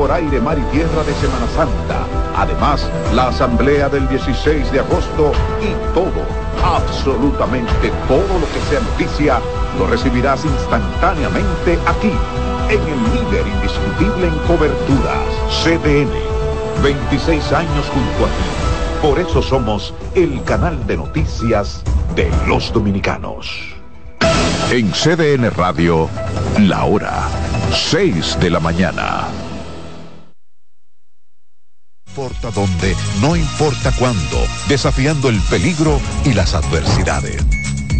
por aire, mar y tierra de Semana Santa. Además, la asamblea del 16 de agosto y todo, absolutamente todo lo que sea noticia, lo recibirás instantáneamente aquí, en el líder indiscutible en coberturas, CDN. 26 años junto a ti. Por eso somos el canal de noticias de los dominicanos. En CDN Radio, la hora 6 de la mañana importa dónde, no importa cuándo, desafiando el peligro y las adversidades.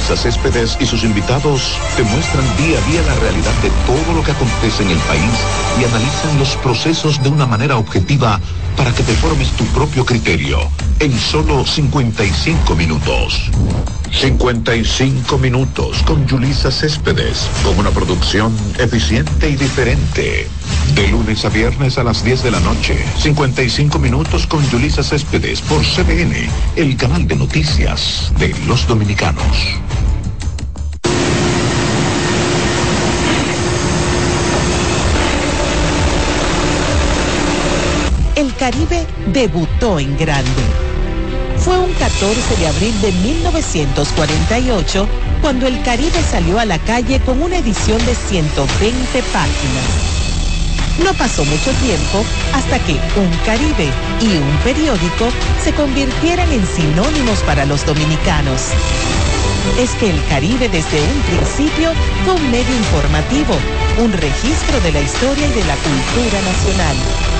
Yulisa Céspedes y sus invitados te muestran día a día la realidad de todo lo que acontece en el país y analizan los procesos de una manera objetiva para que te formes tu propio criterio en solo 55 minutos. 55 minutos con Yulisa Céspedes, con una producción eficiente y diferente. De lunes a viernes a las 10 de la noche, 55 minutos con Yulisa Céspedes por CBN, el canal de noticias de los dominicanos. Caribe debutó en grande. Fue un 14 de abril de 1948 cuando el Caribe salió a la calle con una edición de 120 páginas. No pasó mucho tiempo hasta que un Caribe y un periódico se convirtieran en sinónimos para los dominicanos. Es que el Caribe desde un principio fue un medio informativo, un registro de la historia y de la cultura nacional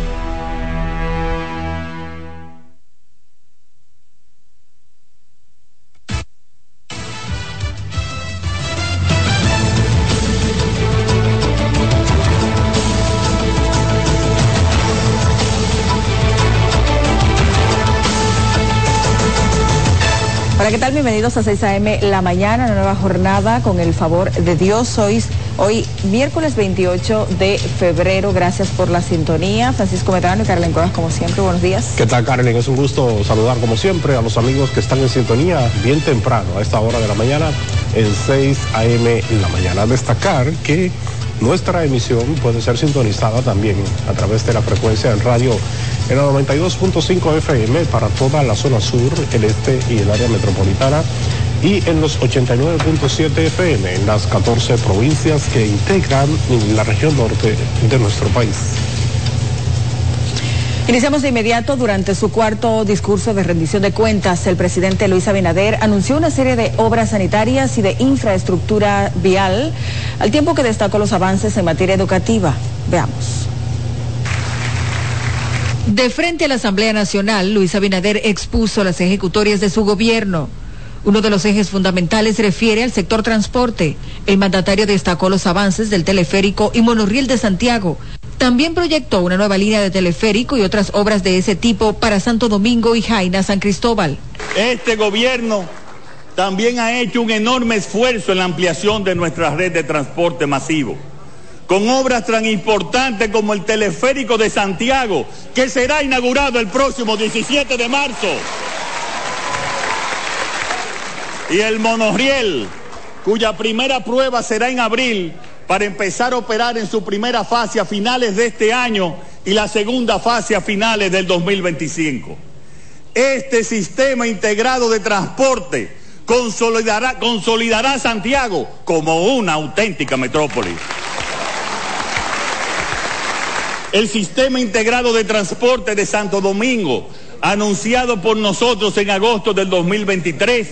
Bienvenidos a 6 a.m. La Mañana, una nueva jornada con el favor de Dios. Hoy, hoy miércoles 28 de febrero. Gracias por la sintonía. Francisco Medrano y Carlen Cuevas, como siempre. Buenos días. ¿Qué tal, Carlen? Es un gusto saludar, como siempre, a los amigos que están en sintonía bien temprano, a esta hora de la mañana, en 6 a.m. La Mañana. Destacar que nuestra emisión puede ser sintonizada también a través de la frecuencia en radio en la 92.5 FM para toda la zona sur, el este y el área metropolitana y en los 89.7 FM en las 14 provincias que integran la región norte de nuestro país. Iniciamos de inmediato. Durante su cuarto discurso de rendición de cuentas, el presidente Luis Abinader anunció una serie de obras sanitarias y de infraestructura vial, al tiempo que destacó los avances en materia educativa. Veamos. De frente a la Asamblea Nacional, Luis Abinader expuso las ejecutorias de su gobierno. Uno de los ejes fundamentales refiere al sector transporte. El mandatario destacó los avances del teleférico y monorriel de Santiago. También proyectó una nueva línea de teleférico y otras obras de ese tipo para Santo Domingo y Jaina San Cristóbal. Este gobierno también ha hecho un enorme esfuerzo en la ampliación de nuestra red de transporte masivo con obras tan importantes como el teleférico de Santiago, que será inaugurado el próximo 17 de marzo. Y el monorriel, cuya primera prueba será en abril, para empezar a operar en su primera fase a finales de este año y la segunda fase a finales del 2025. Este sistema integrado de transporte consolidará, consolidará Santiago como una auténtica metrópoli. El sistema integrado de transporte de Santo Domingo, anunciado por nosotros en agosto del 2023,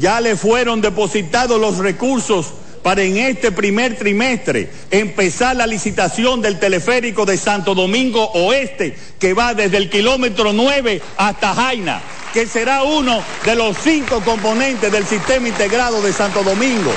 ya le fueron depositados los recursos para en este primer trimestre empezar la licitación del teleférico de Santo Domingo Oeste, que va desde el kilómetro 9 hasta Jaina, que será uno de los cinco componentes del sistema integrado de Santo Domingo.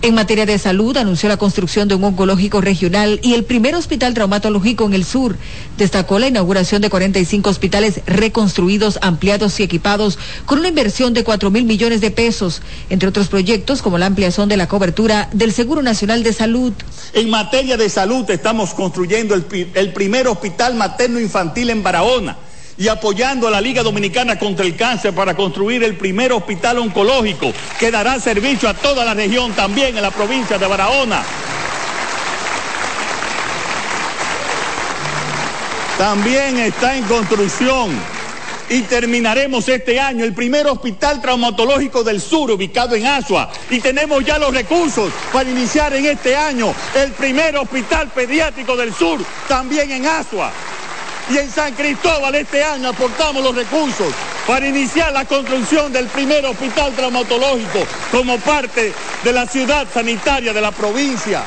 En materia de salud, anunció la construcción de un oncológico regional y el primer hospital traumatológico en el sur. Destacó la inauguración de 45 hospitales reconstruidos, ampliados y equipados con una inversión de 4 mil millones de pesos, entre otros proyectos como la ampliación de la cobertura del Seguro Nacional de Salud. En materia de salud, estamos construyendo el, el primer hospital materno infantil en Barahona y apoyando a la Liga Dominicana contra el Cáncer para construir el primer hospital oncológico que dará servicio a toda la región, también en la provincia de Barahona. También está en construcción y terminaremos este año el primer hospital traumatológico del sur ubicado en Asua y tenemos ya los recursos para iniciar en este año el primer hospital pediátrico del sur también en Asua y en San Cristóbal este año aportamos los recursos para iniciar la construcción del primer hospital traumatológico como parte de la ciudad sanitaria de la provincia.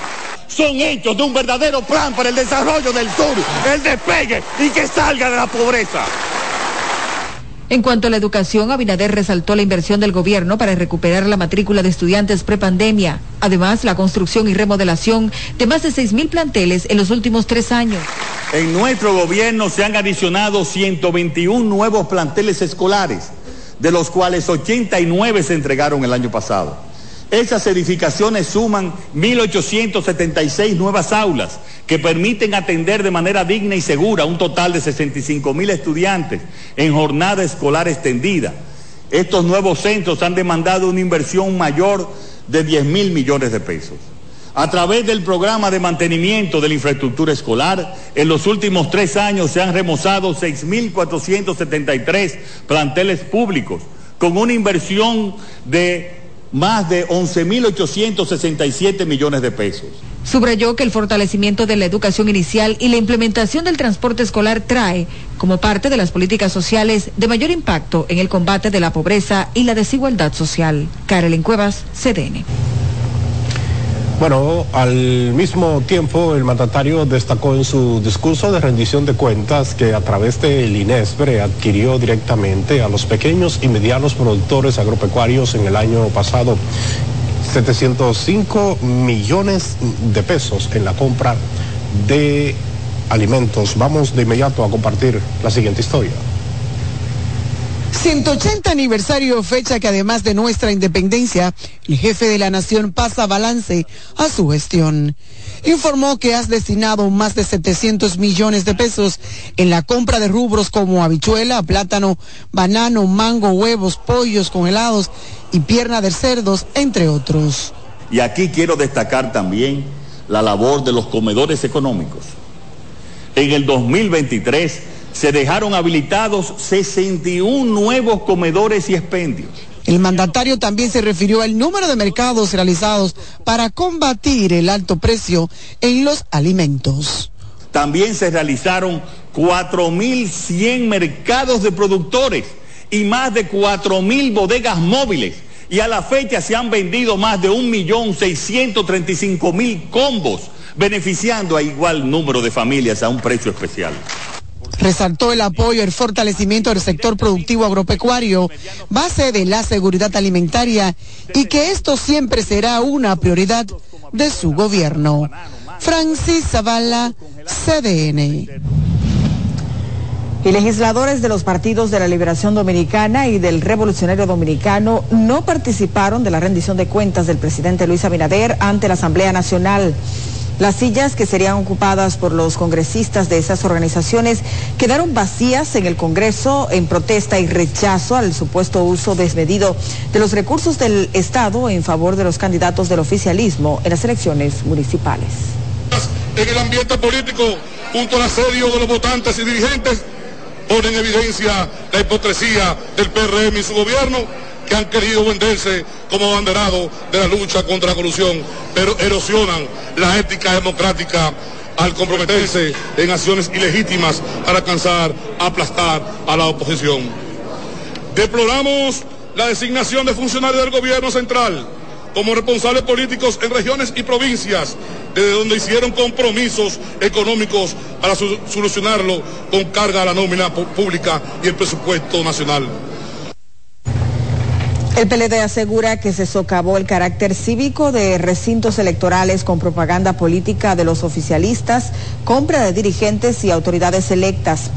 Son hechos de un verdadero plan para el desarrollo del sur, el despegue y que salga de la pobreza. En cuanto a la educación, Abinader resaltó la inversión del gobierno para recuperar la matrícula de estudiantes prepandemia. Además, la construcción y remodelación de más de 6.000 planteles en los últimos tres años. En nuestro gobierno se han adicionado 121 nuevos planteles escolares, de los cuales 89 se entregaron el año pasado. Esas edificaciones suman 1.876 nuevas aulas que permiten atender de manera digna y segura un total de 65 mil estudiantes en jornada escolar extendida. Estos nuevos centros han demandado una inversión mayor de 10 mil millones de pesos. A través del programa de mantenimiento de la infraestructura escolar, en los últimos tres años se han remozado 6.473 planteles públicos, con una inversión de más de 11.867 millones de pesos. Subrayó que el fortalecimiento de la educación inicial y la implementación del transporte escolar trae, como parte de las políticas sociales, de mayor impacto en el combate de la pobreza y la desigualdad social. Carolyn Cuevas, CDN. Bueno, al mismo tiempo el mandatario destacó en su discurso de rendición de cuentas que a través del INESPRE adquirió directamente a los pequeños y medianos productores agropecuarios en el año pasado 705 millones de pesos en la compra de alimentos. Vamos de inmediato a compartir la siguiente historia. 180 aniversario, fecha que además de nuestra independencia, el jefe de la nación pasa balance a su gestión. Informó que has destinado más de 700 millones de pesos en la compra de rubros como habichuela, plátano, banano, mango, huevos, pollos congelados y pierna de cerdos, entre otros. Y aquí quiero destacar también la labor de los comedores económicos. En el 2023, se dejaron habilitados 61 nuevos comedores y expendios. El mandatario también se refirió al número de mercados realizados para combatir el alto precio en los alimentos. También se realizaron 4.100 mercados de productores y más de 4.000 bodegas móviles. Y a la fecha se han vendido más de 1.635.000 combos beneficiando a igual número de familias a un precio especial. Resaltó el apoyo el fortalecimiento del sector productivo agropecuario, base de la seguridad alimentaria, y que esto siempre será una prioridad de su gobierno. Francis Zavala, CDN. Y legisladores de los partidos de la Liberación Dominicana y del Revolucionario Dominicano no participaron de la rendición de cuentas del presidente Luis Abinader ante la Asamblea Nacional. Las sillas que serían ocupadas por los congresistas de esas organizaciones quedaron vacías en el Congreso en protesta y rechazo al supuesto uso desmedido de los recursos del Estado en favor de los candidatos del oficialismo en las elecciones municipales. En el ambiente político, junto al asedio de los votantes y dirigentes, pone en evidencia la hipocresía del PRM y su gobierno que han querido venderse como abanderado de la lucha contra la corrupción, pero erosionan la ética democrática al comprometerse en acciones ilegítimas para alcanzar, aplastar a la oposición. Deploramos la designación de funcionarios del gobierno central como responsables políticos en regiones y provincias, desde donde hicieron compromisos económicos para solucionarlo con carga a la nómina pública y el presupuesto nacional. El PLD asegura que se socavó el carácter cívico de recintos electorales con propaganda política de los oficialistas, compra de dirigentes y autoridades electas.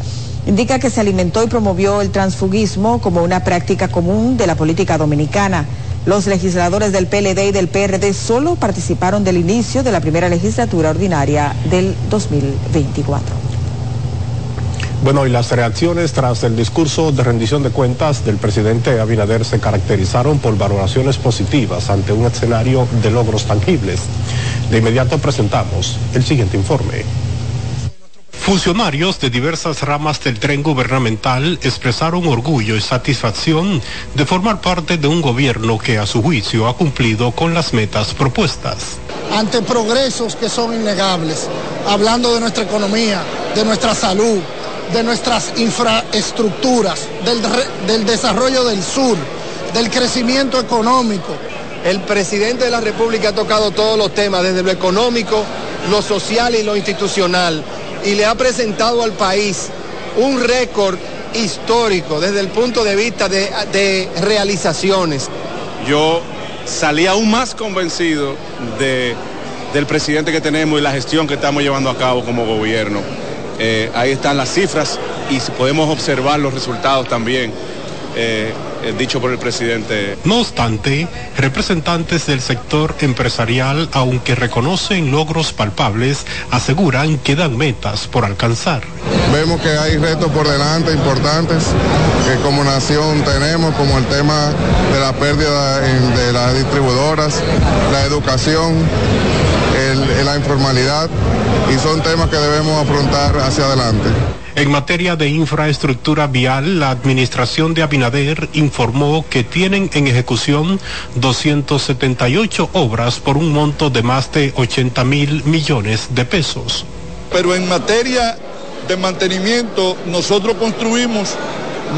Indica que se alimentó y promovió el transfugismo como una práctica común de la política dominicana. Los legisladores del PLD y del PRD solo participaron del inicio de la primera legislatura ordinaria del 2024. Bueno, y las reacciones tras el discurso de rendición de cuentas del presidente Abinader se caracterizaron por valoraciones positivas ante un escenario de logros tangibles. De inmediato presentamos el siguiente informe. Funcionarios de diversas ramas del tren gubernamental expresaron orgullo y satisfacción de formar parte de un gobierno que a su juicio ha cumplido con las metas propuestas. Ante progresos que son innegables, hablando de nuestra economía, de nuestra salud, de nuestras infraestructuras, del, del desarrollo del sur, del crecimiento económico. El presidente de la República ha tocado todos los temas, desde lo económico, lo social y lo institucional y le ha presentado al país un récord histórico desde el punto de vista de, realizaciones. Yo salí aún más convencido de, del presidente que tenemos y la gestión que estamos llevando a cabo como gobierno. Eh, ahí están las cifras y podemos observar los resultados también. Eh, eh, dicho por el presidente. No obstante, representantes del sector empresarial, aunque reconocen logros palpables, aseguran que dan metas por alcanzar. Vemos que hay retos por delante importantes que como nación tenemos, como el tema de la pérdida de las distribuidoras, la educación, la informalidad, y son temas que debemos afrontar hacia adelante. En materia de infraestructura vial, la administración de Abinader informó que tienen en ejecución 278 obras por un monto de más de 80 mil millones de pesos. Pero en materia de mantenimiento, nosotros construimos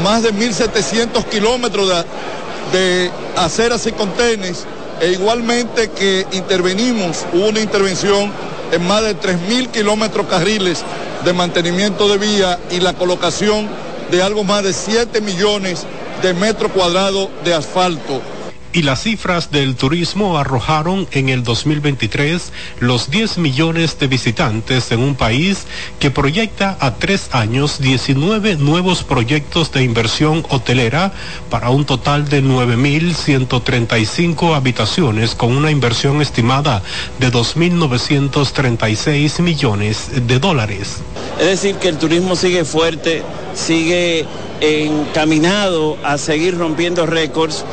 más de 1.700 kilómetros de, de aceras y contenes e igualmente que intervenimos, hubo una intervención en más de 3.000 kilómetros carriles de mantenimiento de vía y la colocación de algo más de 7 millones de metros cuadrados de asfalto y las cifras del turismo arrojaron en el 2023 los 10 millones de visitantes en un país que proyecta a tres años 19 nuevos proyectos de inversión hotelera para un total de 9.135 habitaciones con una inversión estimada de 2.936 millones de dólares. Es decir, que el turismo sigue fuerte, sigue encaminado a seguir rompiendo récords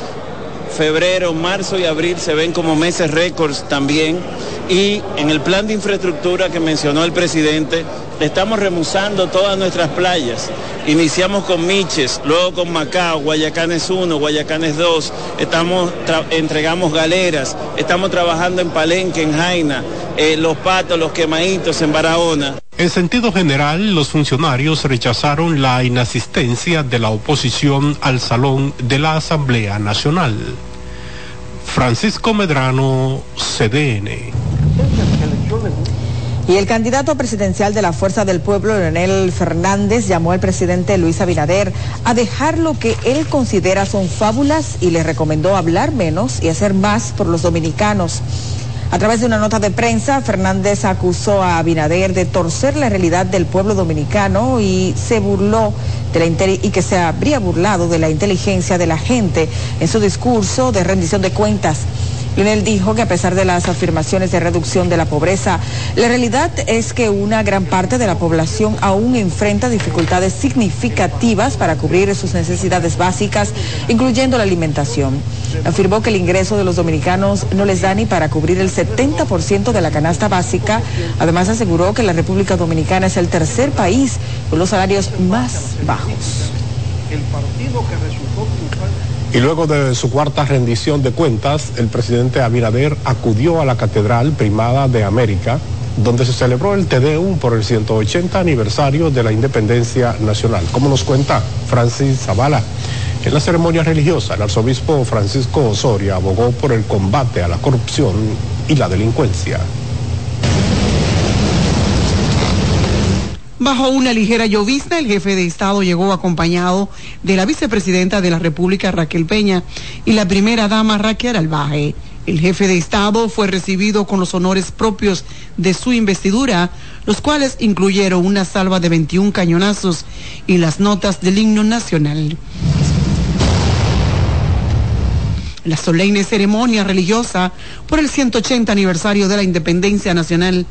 febrero, marzo y abril se ven como meses récords también. Y en el plan de infraestructura que mencionó el presidente, estamos remusando todas nuestras playas. Iniciamos con Miches, luego con Macao, Guayacanes 1, Guayacanes 2, estamos entregamos galeras, estamos trabajando en Palenque, en Jaina, eh, Los Patos, Los Quemaditos, en Barahona. En sentido general, los funcionarios rechazaron la inasistencia de la oposición al salón de la Asamblea Nacional. Francisco Medrano, CDN. Y el candidato presidencial de la Fuerza del Pueblo, Leonel Fernández, llamó al presidente Luis Abinader a dejar lo que él considera son fábulas y le recomendó hablar menos y hacer más por los dominicanos. A través de una nota de prensa, Fernández acusó a Abinader de torcer la realidad del pueblo dominicano y se burló de la y que se habría burlado de la inteligencia de la gente en su discurso de rendición de cuentas. Lionel dijo que a pesar de las afirmaciones de reducción de la pobreza, la realidad es que una gran parte de la población aún enfrenta dificultades significativas para cubrir sus necesidades básicas, incluyendo la alimentación. Afirmó que el ingreso de los dominicanos no les da ni para cubrir el 70% de la canasta básica. Además aseguró que la República Dominicana es el tercer país con los salarios más bajos. Y luego de su cuarta rendición de cuentas, el presidente Abinader acudió a la Catedral Primada de América, donde se celebró el Tedeum por el 180 aniversario de la independencia nacional, como nos cuenta Francis Zavala. En la ceremonia religiosa, el arzobispo Francisco Osoria abogó por el combate a la corrupción y la delincuencia. Bajo una ligera llovizna, el jefe de Estado llegó acompañado de la vicepresidenta de la República, Raquel Peña, y la primera dama, Raquel Albaje. El jefe de Estado fue recibido con los honores propios de su investidura, los cuales incluyeron una salva de 21 cañonazos y las notas del himno nacional. La solemne ceremonia religiosa por el 180 aniversario de la independencia nacional,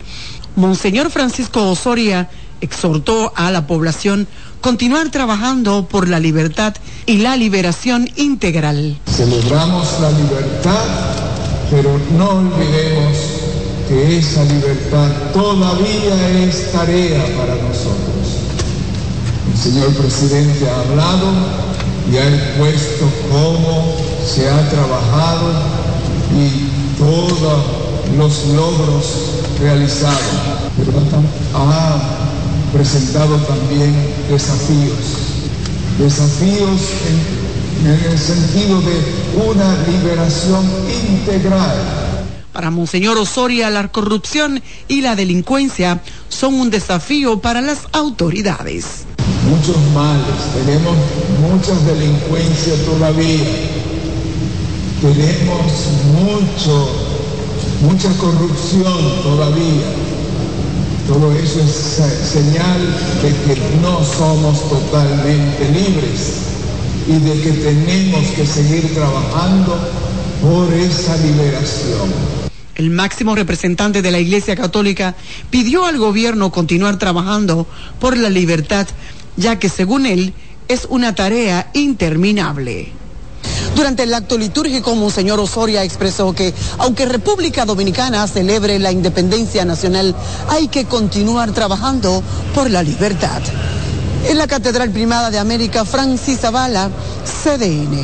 Monseñor Francisco Osoria exhortó a la población continuar trabajando por la libertad y la liberación integral. Celebramos la libertad, pero no olvidemos que esa libertad todavía es tarea para nosotros. El señor presidente ha hablado y ha expuesto cómo se ha trabajado y todos los logros realizados. Pero ha presentado también desafíos, desafíos en, el sentido de una liberación integral. Para Monseñor Osoria, la corrupción y la delincuencia son un desafío para las autoridades. Muchos males, tenemos muchas delincuencias todavía, tenemos mucho, mucha corrupción todavía todo eso es señal de que no somos totalmente libres y de que tenemos que seguir trabajando por esa liberación. El máximo representante de la Iglesia Católica pidió al gobierno continuar trabajando por la libertad, ya que según él es una tarea interminable. Durante el acto litúrgico, Monseñor Osoria expresó que, aunque República Dominicana celebre la independencia nacional, hay que continuar trabajando por la libertad. En la Catedral Primada de América, Francis Zavala, CDN.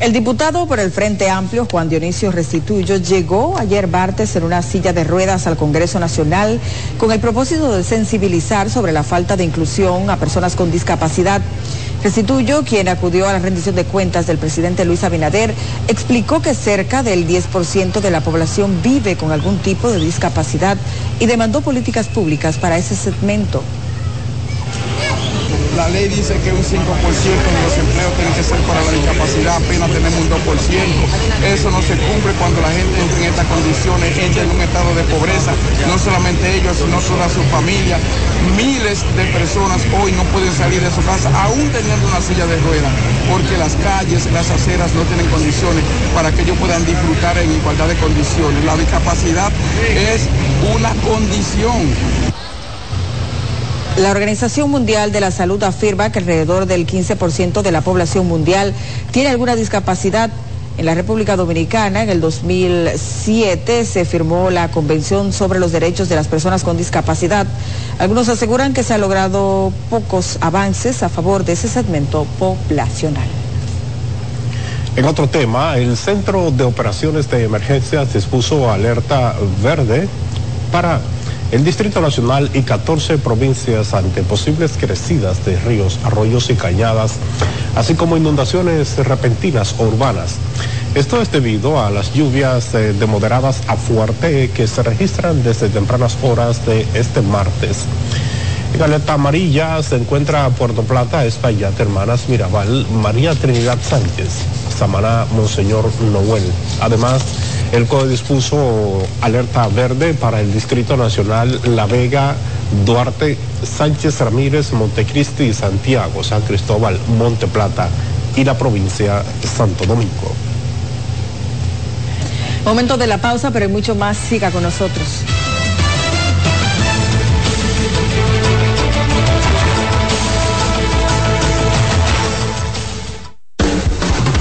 El diputado por el Frente Amplio, Juan Dionisio Restituyo, llegó ayer martes en una silla de ruedas al Congreso Nacional con el propósito de sensibilizar sobre la falta de inclusión a personas con discapacidad. Restituyo, quien acudió a la rendición de cuentas del presidente Luis Abinader, explicó que cerca del 10% de la población vive con algún tipo de discapacidad y demandó políticas públicas para ese segmento. La ley dice que un 5% de los empleos tienen que ser para la discapacidad, apenas tenemos un 2%. Eso no se cumple cuando la gente entra en estas condiciones, entra en un estado de pobreza, no solamente ellos, sino toda su familia. Miles de personas hoy no pueden salir de su casa, aún teniendo una silla de ruedas, porque las calles, las aceras no tienen condiciones para que ellos puedan disfrutar en igualdad de condiciones. La discapacidad es una condición la Organización Mundial de la Salud afirma que alrededor del 15% de la población mundial tiene alguna discapacidad. En la República Dominicana, en el 2007, se firmó la Convención sobre los Derechos de las Personas con Discapacidad. Algunos aseguran que se han logrado pocos avances a favor de ese segmento poblacional. En otro tema, el Centro de Operaciones de Emergencias dispuso alerta verde para el Distrito Nacional y 14 provincias ante posibles crecidas de ríos, arroyos y cañadas así como inundaciones repentinas o urbanas. Esto es debido a las lluvias eh, de moderadas a fuerte que se registran desde tempranas horas de este martes. En alerta amarilla se encuentra Puerto Plata, Espaillat, Hermanas Mirabal, María Trinidad Sánchez, Samaná, Monseñor Noel. Además, el CODE dispuso alerta verde para el Distrito Nacional La Vega, Duarte, Sánchez Ramírez, Montecristi, Santiago, San Cristóbal, Monte Plata y la provincia Santo Domingo. Momento de la pausa, pero hay mucho más. Siga con nosotros.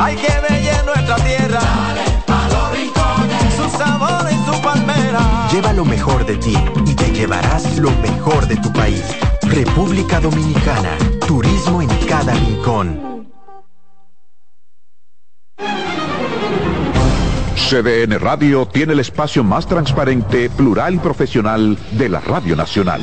Hay que bella nuestra tierra. Dale pa los rincones, su sabor y su palmera. Lleva lo mejor de ti y te llevarás lo mejor de tu país. República Dominicana, turismo en cada rincón. CDN Radio tiene el espacio más transparente, plural y profesional de la Radio Nacional.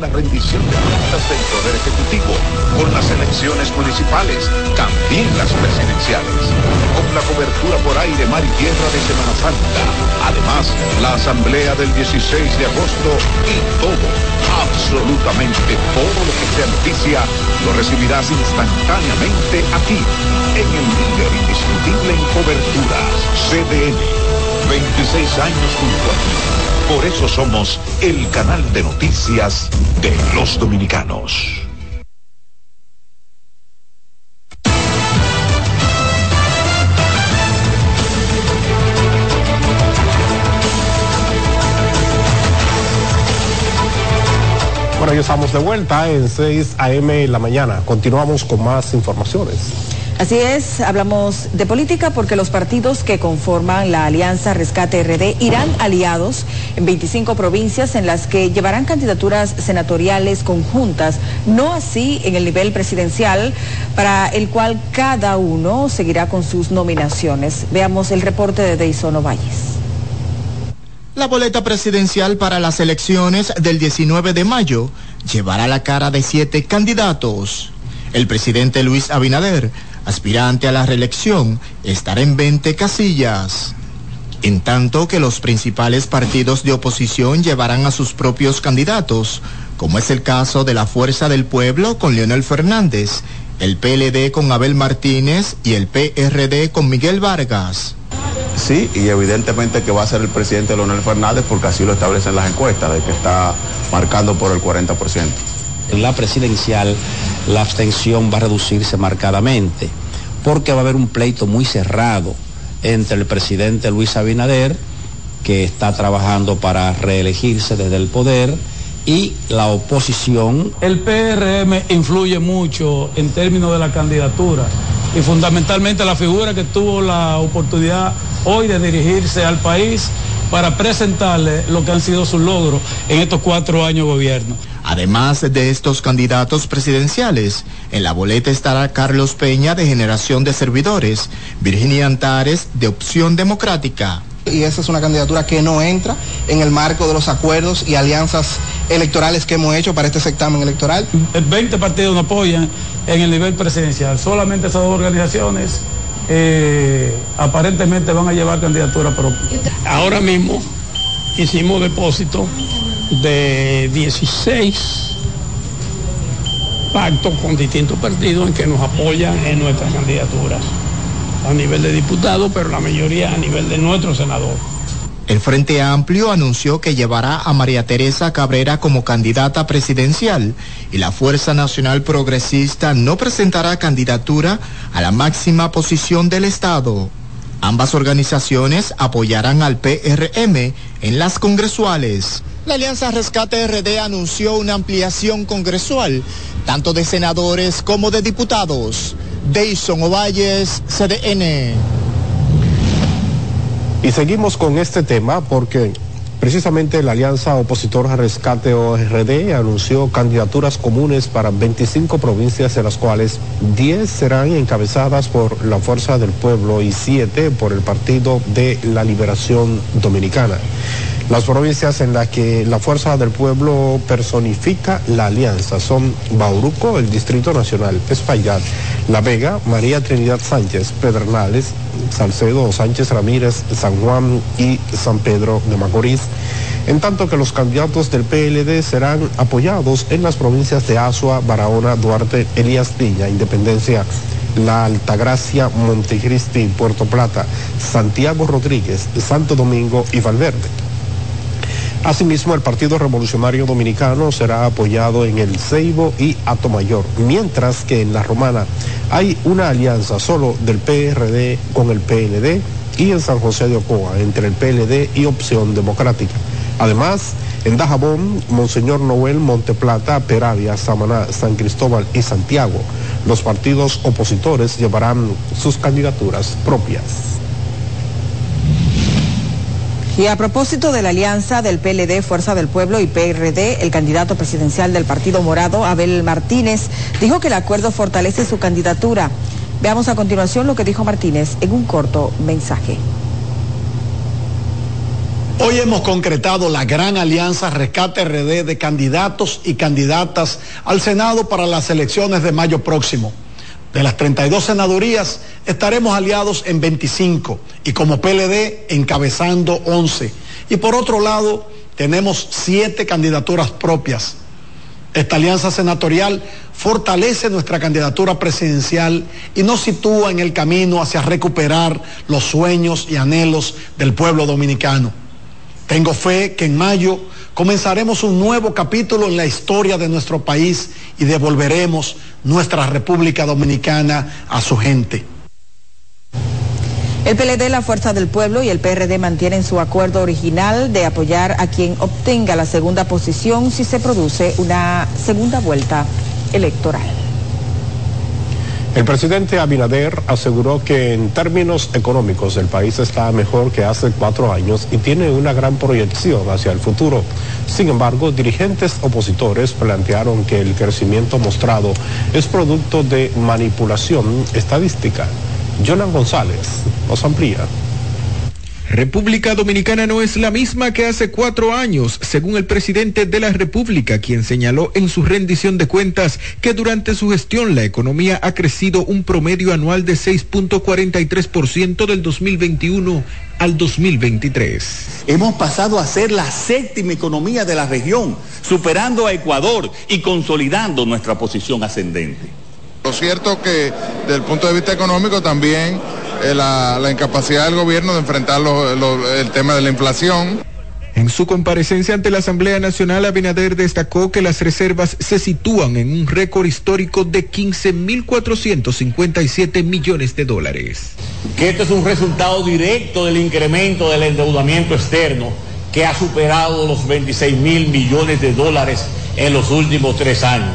la rendición de cuentas del Poder Ejecutivo, con las elecciones municipales, también las presidenciales, con la cobertura por aire, mar y tierra de Semana Santa, además la asamblea del 16 de agosto y todo, absolutamente todo lo que sea noticia, lo recibirás instantáneamente aquí, en el líder indiscutible en coberturas, CDN, 26 años junto a ti. Por eso somos el canal de noticias de los dominicanos. Bueno, ya estamos de vuelta en 6 a.m. en la mañana. Continuamos con más informaciones. Así es, hablamos de política porque los partidos que conforman la Alianza Rescate RD irán aliados en 25 provincias en las que llevarán candidaturas senatoriales conjuntas, no así en el nivel presidencial, para el cual cada uno seguirá con sus nominaciones. Veamos el reporte de Deisono Valles. La boleta presidencial para las elecciones del 19 de mayo llevará la cara de siete candidatos. El presidente Luis Abinader aspirante a la reelección, estará en 20 casillas. En tanto que los principales partidos de oposición llevarán a sus propios candidatos, como es el caso de la Fuerza del Pueblo con Leonel Fernández, el PLD con Abel Martínez y el PRD con Miguel Vargas. Sí, y evidentemente que va a ser el presidente Leonel Fernández porque así lo establecen las encuestas, de que está marcando por el 40% en la presidencial la abstención va a reducirse marcadamente, porque va a haber un pleito muy cerrado entre el presidente Luis Abinader, que está trabajando para reelegirse desde el poder, y la oposición. El PRM influye mucho en términos de la candidatura y fundamentalmente la figura que tuvo la oportunidad hoy de dirigirse al país para presentarle lo que han sido sus logros en estos cuatro años de gobierno. Además de estos candidatos presidenciales, en la boleta estará Carlos Peña de Generación de Servidores, Virginia Antares de Opción Democrática. Y esa es una candidatura que no entra en el marco de los acuerdos y alianzas electorales que hemos hecho para este certamen electoral. 20 partidos nos apoyan en el nivel presidencial. Solamente esas dos organizaciones eh, aparentemente van a llevar candidatura propia. Ahora mismo hicimos depósito de 16 pactos con distintos partidos en que nos apoyan en nuestras candidaturas a nivel de diputados, pero la mayoría a nivel de nuestro senador. El Frente Amplio anunció que llevará a María Teresa Cabrera como candidata presidencial y la Fuerza Nacional Progresista no presentará candidatura a la máxima posición del Estado. Ambas organizaciones apoyarán al PRM en las congresuales. La Alianza Rescate RD anunció una ampliación congresual, tanto de senadores como de diputados. Deison Ovalles, CDN. Y seguimos con este tema porque precisamente la Alianza Opositor a Rescate ORD anunció candidaturas comunes para 25 provincias, de las cuales 10 serán encabezadas por la Fuerza del Pueblo y 7 por el Partido de la Liberación Dominicana. Las provincias en las que la Fuerza del Pueblo personifica la alianza son Bauruco, el Distrito Nacional, Espaillat, La Vega, María Trinidad Sánchez, Pedernales, Salcedo, Sánchez Ramírez, San Juan y San Pedro de Macorís, en tanto que los candidatos del PLD serán apoyados en las provincias de Azua, Barahona, Duarte, Elías Piña, Independencia, La Altagracia, Montecristi, Puerto Plata, Santiago Rodríguez, Santo Domingo y Valverde. Asimismo, el Partido Revolucionario Dominicano será apoyado en el Ceibo y Atomayor, mientras que en la Romana hay una alianza solo del PRD con el PLD y en San José de Ocoa entre el PLD y Opción Democrática. Además, en Dajabón, Monseñor Noel, Monteplata, Peravia, Samaná, San Cristóbal y Santiago, los partidos opositores llevarán sus candidaturas propias. Y a propósito de la alianza del PLD, Fuerza del Pueblo y PRD, el candidato presidencial del Partido Morado, Abel Martínez, dijo que el acuerdo fortalece su candidatura. Veamos a continuación lo que dijo Martínez en un corto mensaje. Hoy hemos concretado la gran alianza Rescate RD de candidatos y candidatas al Senado para las elecciones de mayo próximo. De las 32 senadurías estaremos aliados en 25 y como PLD encabezando 11. Y por otro lado, tenemos siete candidaturas propias. Esta alianza senatorial fortalece nuestra candidatura presidencial y nos sitúa en el camino hacia recuperar los sueños y anhelos del pueblo dominicano. Tengo fe que en mayo comenzaremos un nuevo capítulo en la historia de nuestro país y devolveremos nuestra República Dominicana a su gente. El PLD, la Fuerza del Pueblo y el PRD mantienen su acuerdo original de apoyar a quien obtenga la segunda posición si se produce una segunda vuelta electoral. El presidente Abinader aseguró que en términos económicos el país está mejor que hace cuatro años y tiene una gran proyección hacia el futuro. Sin embargo, dirigentes opositores plantearon que el crecimiento mostrado es producto de manipulación estadística. Jonan González nos amplía. República Dominicana no es la misma que hace cuatro años, según el presidente de la República, quien señaló en su rendición de cuentas que durante su gestión la economía ha crecido un promedio anual de 6.43% del 2021 al 2023. Hemos pasado a ser la séptima economía de la región, superando a Ecuador y consolidando nuestra posición ascendente. Lo cierto que desde el punto de vista económico también eh, la, incapacidad del gobierno de enfrentar el tema de la inflación. En su comparecencia ante la Asamblea Nacional, Abinader destacó que las reservas se sitúan en un récord histórico de 15.457 millones de dólares. Que esto es un resultado directo del incremento del endeudamiento externo que ha superado los 26 mil millones de dólares en los últimos tres años.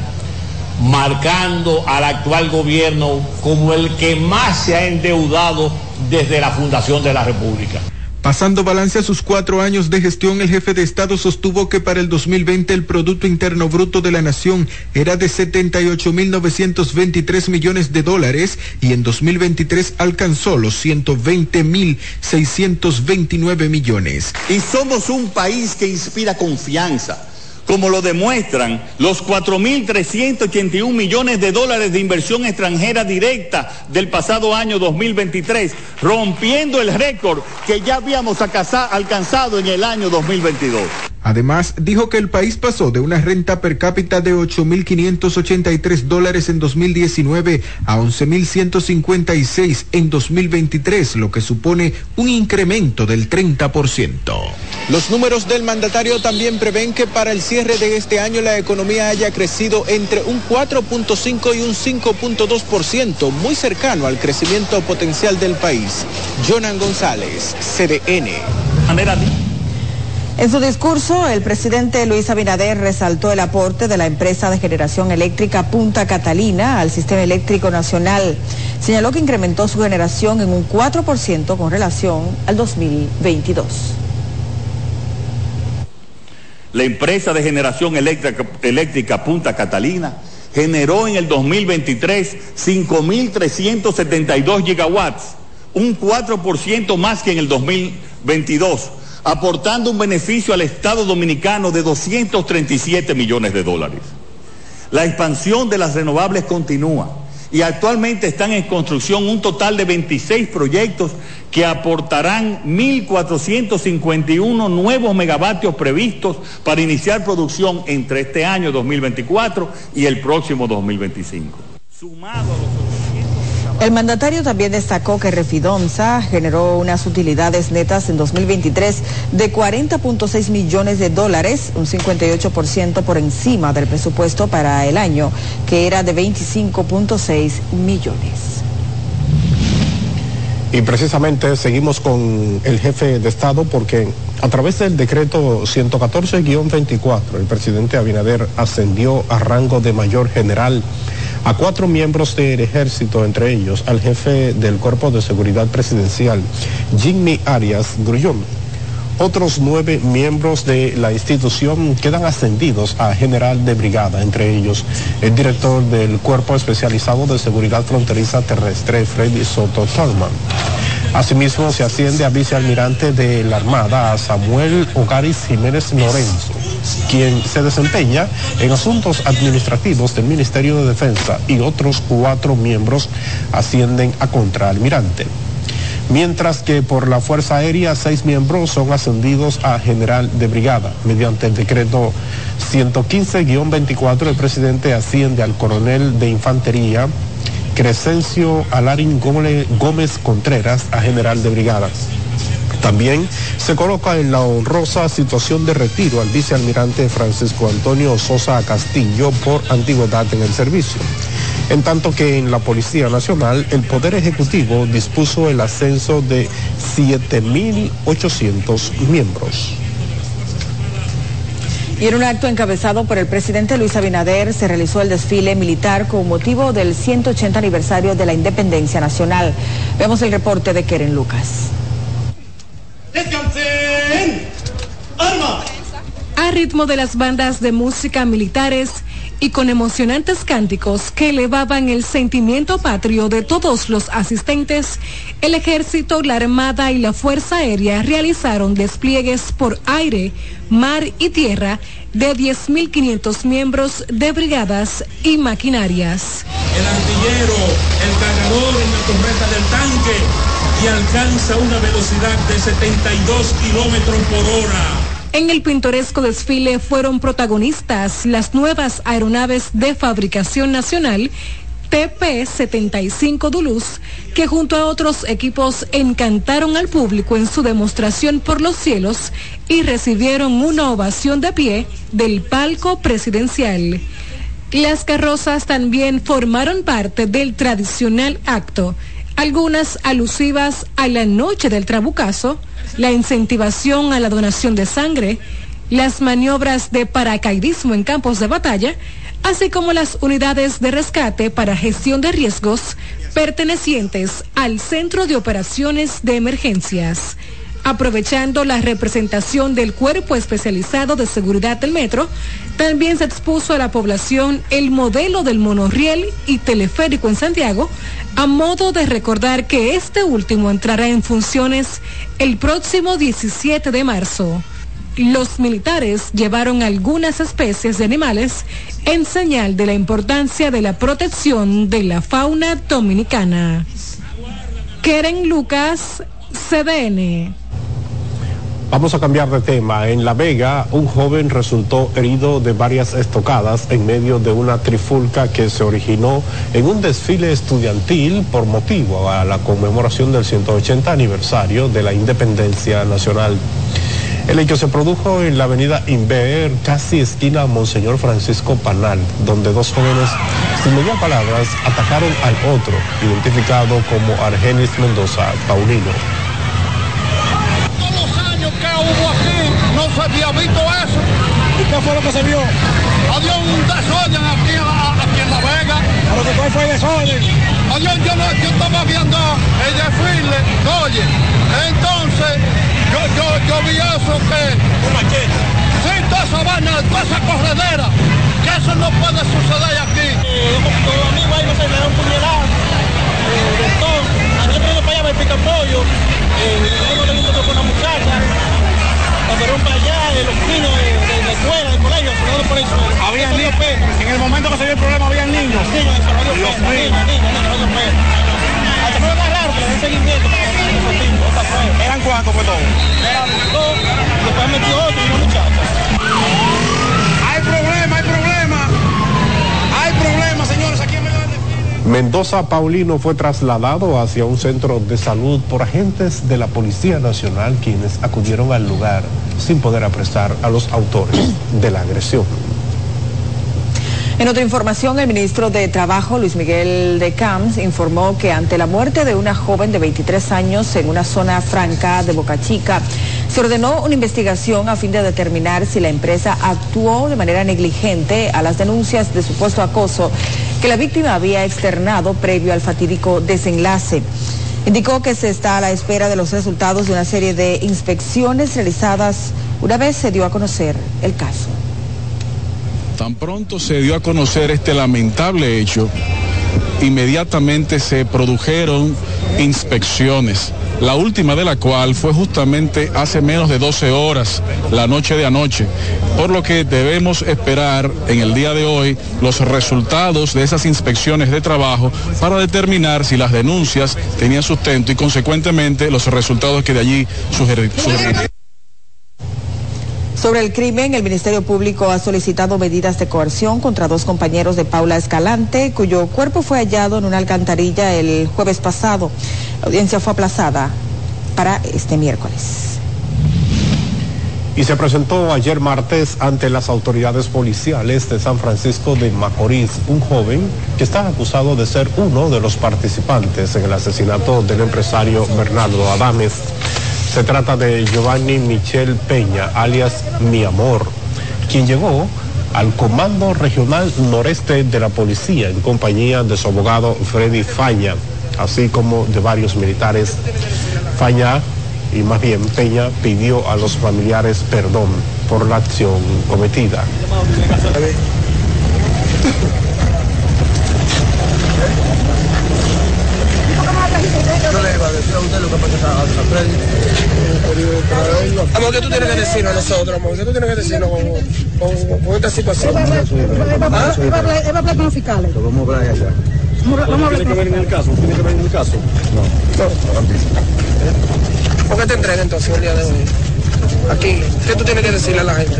Marcando al actual gobierno como el que más se ha endeudado desde la fundación de la República. Pasando balance a sus cuatro años de gestión, el jefe de Estado sostuvo que para el 2020 el Producto Interno Bruto de la Nación era de 78.923 millones de dólares y en 2023 alcanzó los 120.629 millones. Y somos un país que inspira confianza como lo demuestran los 4.381 millones de dólares de inversión extranjera directa del pasado año 2023, rompiendo el récord que ya habíamos alcanzado en el año 2022. Además, dijo que el país pasó de una renta per cápita de 8.583 dólares en 2019 a 11.156 en 2023, lo que supone un incremento del 30%. Los números del mandatario también prevén que para el cierre de este año la economía haya crecido entre un 4.5 y un 5.2%, muy cercano al crecimiento potencial del país. Jonan González, CDN. En su discurso, el presidente Luis Abinader resaltó el aporte de la empresa de generación eléctrica Punta Catalina al sistema eléctrico nacional. Señaló que incrementó su generación en un 4% con relación al 2022. La empresa de generación eléctrica, Punta Catalina generó en el 2023 5.372 gigawatts, un 4% más que en el 2022 aportando un beneficio al Estado dominicano de 237 millones de dólares. La expansión de las renovables continúa y actualmente están en construcción un total de 26 proyectos que aportarán 1.451 nuevos megavatios previstos para iniciar producción entre este año 2024 y el próximo 2025. Sumado a los el mandatario también destacó que Refidonza generó unas utilidades netas en 2023 de 40.6 millones de dólares, un 58% por encima del presupuesto para el año, que era de 25.6 millones. Y precisamente seguimos con el jefe de Estado porque a través del decreto 114-24 el presidente Abinader ascendió a rango de mayor general a cuatro miembros del ejército, entre ellos al jefe del Cuerpo de Seguridad Presidencial, Jimmy Arias Grullón. Otros nueve miembros de la institución quedan ascendidos a general de brigada, entre ellos el director del Cuerpo Especializado de Seguridad Fronteriza Terrestre, Freddy Soto Tolman. Asimismo, se asciende a vicealmirante de la Armada Samuel Ogaris Jiménez Lorenzo quien se desempeña en asuntos administrativos del Ministerio de Defensa y otros cuatro miembros ascienden a contraalmirante. Mientras que por la Fuerza Aérea seis miembros son ascendidos a general de brigada. Mediante el decreto 115-24 el presidente asciende al coronel de infantería Crescencio Alarín Gómez Contreras a general de brigada. También se coloca en la honrosa situación de retiro al vicealmirante Francisco Antonio Sosa Castillo por antigüedad en el servicio. En tanto que en la Policía Nacional el Poder Ejecutivo dispuso el ascenso de 7.800 miembros. Y en un acto encabezado por el presidente Luis Abinader se realizó el desfile militar con motivo del 180 aniversario de la independencia nacional. Vemos el reporte de Keren Lucas. Descansen. Arma. A ritmo de las bandas de música militares y con emocionantes cánticos que elevaban el sentimiento patrio de todos los asistentes, el ejército, la armada y la fuerza aérea realizaron despliegues por aire, mar y tierra de 10.500 miembros de brigadas y maquinarias. El artillero, el cargador en la torreta del tanque y alcanza una velocidad de 72 kilómetros por hora. En el pintoresco desfile fueron protagonistas las nuevas aeronaves de fabricación nacional TP-75 Duluz, que junto a otros equipos encantaron al público en su demostración por los cielos y recibieron una ovación de pie del palco presidencial. Las carrozas también formaron parte del tradicional acto algunas alusivas a la noche del trabucazo, la incentivación a la donación de sangre, las maniobras de paracaidismo en campos de batalla, así como las unidades de rescate para gestión de riesgos pertenecientes al Centro de Operaciones de Emergencias. Aprovechando la representación del Cuerpo Especializado de Seguridad del Metro, también se expuso a la población el modelo del monorriel y teleférico en Santiago, a modo de recordar que este último entrará en funciones el próximo 17 de marzo. Los militares llevaron algunas especies de animales en señal de la importancia de la protección de la fauna dominicana. Keren Lucas, CDN. Vamos a cambiar de tema. En La Vega, un joven resultó herido de varias estocadas en medio de una trifulca que se originó en un desfile estudiantil por motivo a la conmemoración del 180 aniversario de la independencia nacional. El hecho se produjo en la avenida Inver, casi esquina Monseñor Francisco Panal, donde dos jóvenes, sin mediar palabras, atacaron al otro, identificado como Argenis Mendoza Paulino. hubo aquí, no se había visto eso. ¿Y qué fue lo que se vio? Había un desorden aquí, aquí en La Vega. ¿Pero que cuál fue el desorden? Adiós, yo, no, yo estaba viendo el desfile, oye, entonces yo, yo, yo vi eso que... Un machete. Sí, toda esa vaina, toda esa corredera, que eso no puede suceder aquí. Eh, los amigos ahí no se me dan puñalada, eh, de todo. A mí me para allá me pica pollo, eh, uno le gusta con una muchacha, pero para allá, de los niños de, de, la escuela, del colegio, Salvador por eso. Había niños, en el momento que se dio el problema, había niños. Niños de Salvador niños, niños, niños, seguimiento ¿Eran cuántos fue todo? Eran dos, después metió otro y una muchacha hay problema. Hay problema, señores, aquí en Mendoza Paulino fue trasladado hacia un centro de salud por agentes de la Policía Nacional quienes acudieron al lugar sin poder apresar a los autores de la agresión. En otra información, el ministro de Trabajo, Luis Miguel de Camps, informó que ante la muerte de una joven de 23 años en una zona franca de Boca Chica, se ordenó una investigación a fin de determinar si la empresa actuó de manera negligente a las denuncias de supuesto acoso que la víctima había externado previo al fatídico desenlace. Indicó que se está a la espera de los resultados de una serie de inspecciones realizadas una vez se dio a conocer el caso. Tan pronto se dio a conocer este lamentable hecho, inmediatamente se produjeron inspecciones, la última de la cual fue justamente hace menos de 12 horas, la noche de anoche, por lo que debemos esperar en el día de hoy los resultados de esas inspecciones de trabajo para determinar si las denuncias tenían sustento y consecuentemente los resultados que de allí sugerirían. Sobre el crimen, el Ministerio Público ha solicitado medidas de coerción contra dos compañeros de Paula Escalante, cuyo cuerpo fue hallado en una alcantarilla el jueves pasado. La audiencia fue aplazada para este miércoles. Y se presentó ayer martes ante las autoridades policiales de San Francisco de Macorís un joven que está acusado de ser uno de los participantes en el asesinato del empresario Bernardo Adames. Se trata de Giovanni Michel Peña, alias Mi Amor, quien llegó al Comando Regional Noreste de la Policía en compañía de su abogado Freddy Faña, así como de varios militares. Faña, y más bien Peña, pidió a los familiares perdón por la acción cometida. Yo le iba a decir a usted lo que pasa a Freddy. Amor, ¿qué tú tienes que decirnos a nosotros, amor? ¿Qué tú tienes que decirnos con, con, con esta situación? Él va a hablar con los fiscales. Vamos a hablar allá. Vamos a hablar ¿Tiene que ver en el caso? ¿Tiene que ver en el caso? No. ¿Por qué te entregan entonces el día de hoy? Aquí, ¿qué tú tienes que decirle a la gente?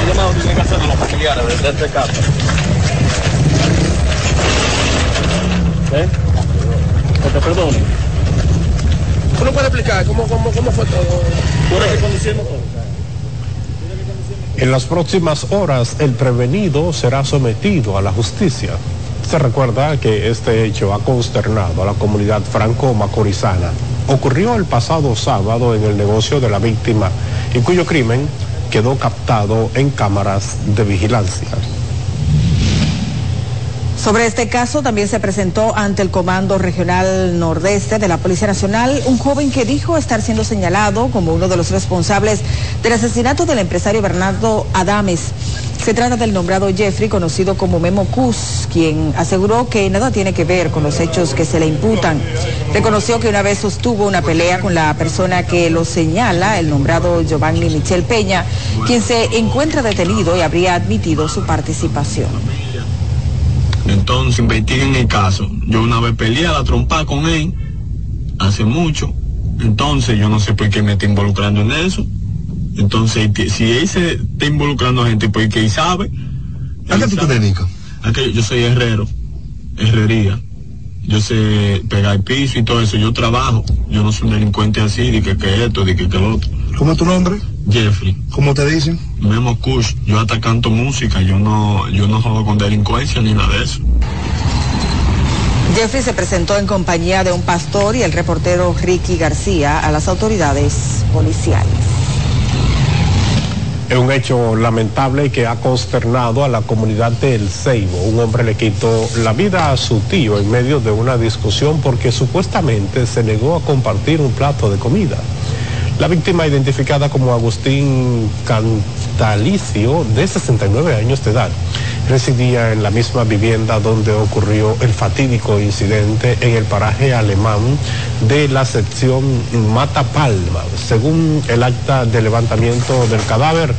¿Qué llamado tiene que hacer de los familiares de este caso? ¿Eh? Que te perdone. ¿Tú no puedes explicar cómo, cómo, cómo fue todo? ¿Tú eres reconociendo todo? En las próximas horas, el prevenido será sometido a la justicia. Se recuerda que este hecho ha consternado a la comunidad franco-macorizana. Ocurrió el pasado sábado en el negocio de la víctima y cuyo crimen quedó captado en cámaras de vigilancia. Sobre este caso también se presentó ante el Comando Regional Nordeste de la Policía Nacional un joven que dijo estar siendo señalado como uno de los responsables del asesinato del empresario Bernardo Adames. Se trata del nombrado Jeffrey, conocido como Memo Cus, quien aseguró que nada tiene que ver con los hechos que se le imputan. Reconoció que una vez sostuvo una pelea con la persona que lo señala, el nombrado Giovanni Michel Peña, quien se encuentra detenido y habría admitido su participación. Entonces investiguen el caso. Yo una vez peleé a la trompa con él, hace mucho. Entonces yo no sé por qué me está involucrando en eso. Entonces, si él se está involucrando a gente, pues que él sabe. ¿A qué tú te dedicas? A que yo soy herrero, herrería. Yo sé pegar el piso y todo eso. Yo trabajo. Yo no soy un delincuente así, de que, que esto, de que, que lo otro. ¿Cómo es tu nombre? Jeffrey. ¿Cómo te dicen? Memo Kush. Yo hasta canto música. Yo no, yo no juego con delincuencia ni nada de eso. Jeffrey se presentó en compañía de un pastor y el reportero Ricky García a las autoridades policiales. Es un hecho lamentable que ha consternado a la comunidad del Ceibo. Un hombre le quitó la vida a su tío en medio de una discusión porque supuestamente se negó a compartir un plato de comida. La víctima, identificada como Agustín Cantalicio, de 69 años de edad, residía en la misma vivienda donde ocurrió el fatídico incidente en el paraje alemán de la sección Mata Palma. Según el acta de levantamiento del cadáver,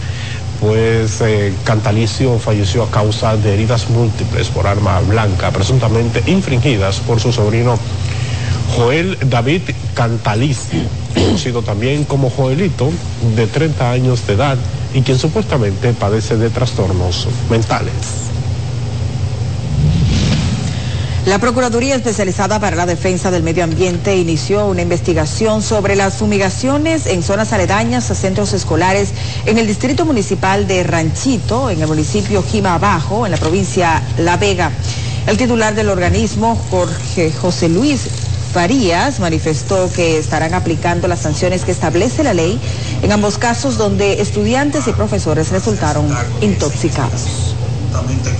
pues eh, Cantalicio falleció a causa de heridas múltiples por arma blanca, presuntamente infringidas por su sobrino Joel David Cantalicio, conocido también como Joelito, de 30 años de edad y quien supuestamente padece de trastornos mentales. La Procuraduría Especializada para la Defensa del Medio Ambiente inició una investigación sobre las fumigaciones en zonas aledañas a centros escolares en el Distrito Municipal de Ranchito, en el municipio Jima Abajo, en la provincia La Vega. El titular del organismo, Jorge José Luis Farías manifestó que estarán aplicando las sanciones que establece la ley en ambos casos donde estudiantes y profesores resultaron intoxicados.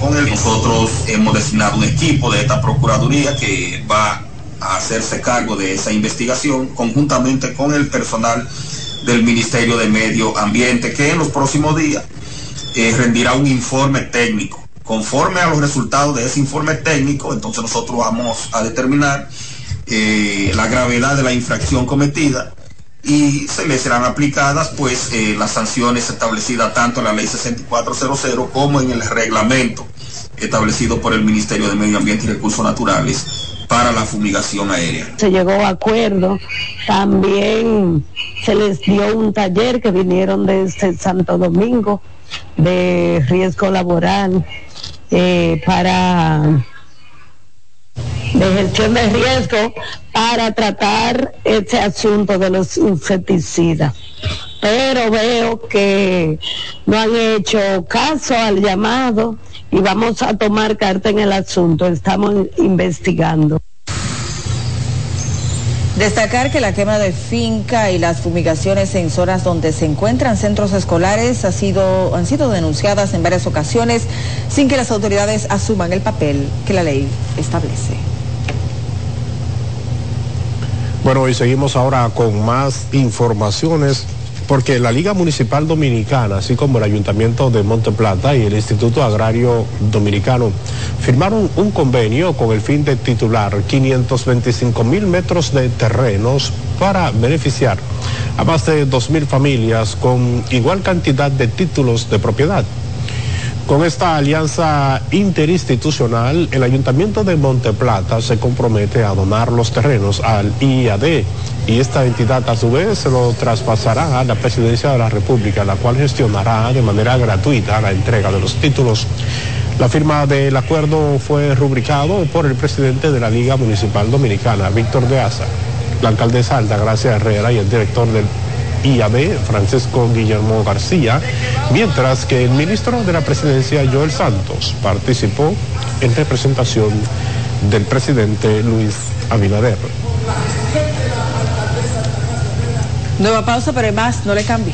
Con nosotros hemos designado un equipo de esta Procuraduría que va a hacerse cargo de esa investigación conjuntamente con el personal del Ministerio de Medio Ambiente que en los próximos días eh, rendirá un informe técnico. Conforme a los resultados de ese informe técnico, entonces nosotros vamos a determinar eh, la gravedad de la infracción cometida y se le serán aplicadas pues eh, las sanciones establecidas tanto en la ley 6400 como en el reglamento establecido por el Ministerio de Medio Ambiente y Recursos Naturales para la fumigación aérea. Se llegó a acuerdo, también se les dio un taller que vinieron desde Santo Domingo de riesgo laboral eh, para de gestión de riesgo para tratar este asunto de los insecticidas. Pero veo que no han hecho caso al llamado y vamos a tomar carta en el asunto. Estamos investigando. Destacar que la quema de finca y las fumigaciones en zonas donde se encuentran centros escolares ha sido, han sido denunciadas en varias ocasiones sin que las autoridades asuman el papel que la ley establece. Bueno, y seguimos ahora con más informaciones porque la Liga Municipal Dominicana, así como el Ayuntamiento de Monte Plata y el Instituto Agrario Dominicano, firmaron un convenio con el fin de titular 525 mil metros de terrenos para beneficiar a más de 2 mil familias con igual cantidad de títulos de propiedad. Con esta alianza interinstitucional, el Ayuntamiento de Monteplata se compromete a donar los terrenos al IAD y esta entidad a su vez se lo traspasará a la Presidencia de la República, la cual gestionará de manera gratuita la entrega de los títulos. La firma del acuerdo fue rubricado por el presidente de la Liga Municipal Dominicana, Víctor de Asa, la alcaldesa Altagracia Herrera y el director del IAB, Francisco Guillermo García, mientras que el ministro de la Presidencia, Joel Santos, participó en representación del presidente Luis Abinader. Nueva pausa, pero además no le cambie.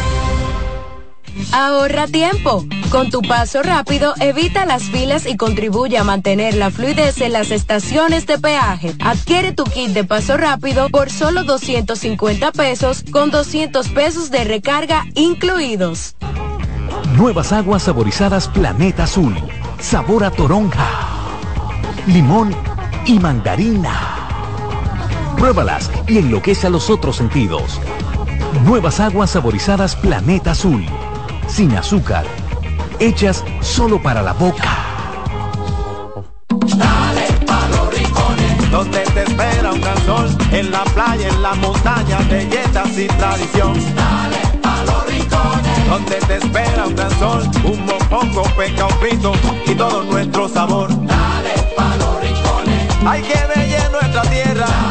Ahorra tiempo. Con tu paso rápido, evita las filas y contribuye a mantener la fluidez en las estaciones de peaje. Adquiere tu kit de paso rápido por solo 250 pesos con 200 pesos de recarga incluidos. Nuevas aguas saborizadas Planeta Azul. Sabor a toronja, limón y mandarina. Pruébalas y enloquece a los otros sentidos. Nuevas aguas saborizadas Planeta Azul sin azúcar, hechas solo para la boca. Dale pa los rincones, donde te espera un gran sol, en la playa, en la montaña, belletas y tradición. Dale pa los rincones, donde te espera un gran sol, un mopongo, peca, un pito y todo nuestro sabor. Dale pa los rincones, hay que ver nuestra tierra.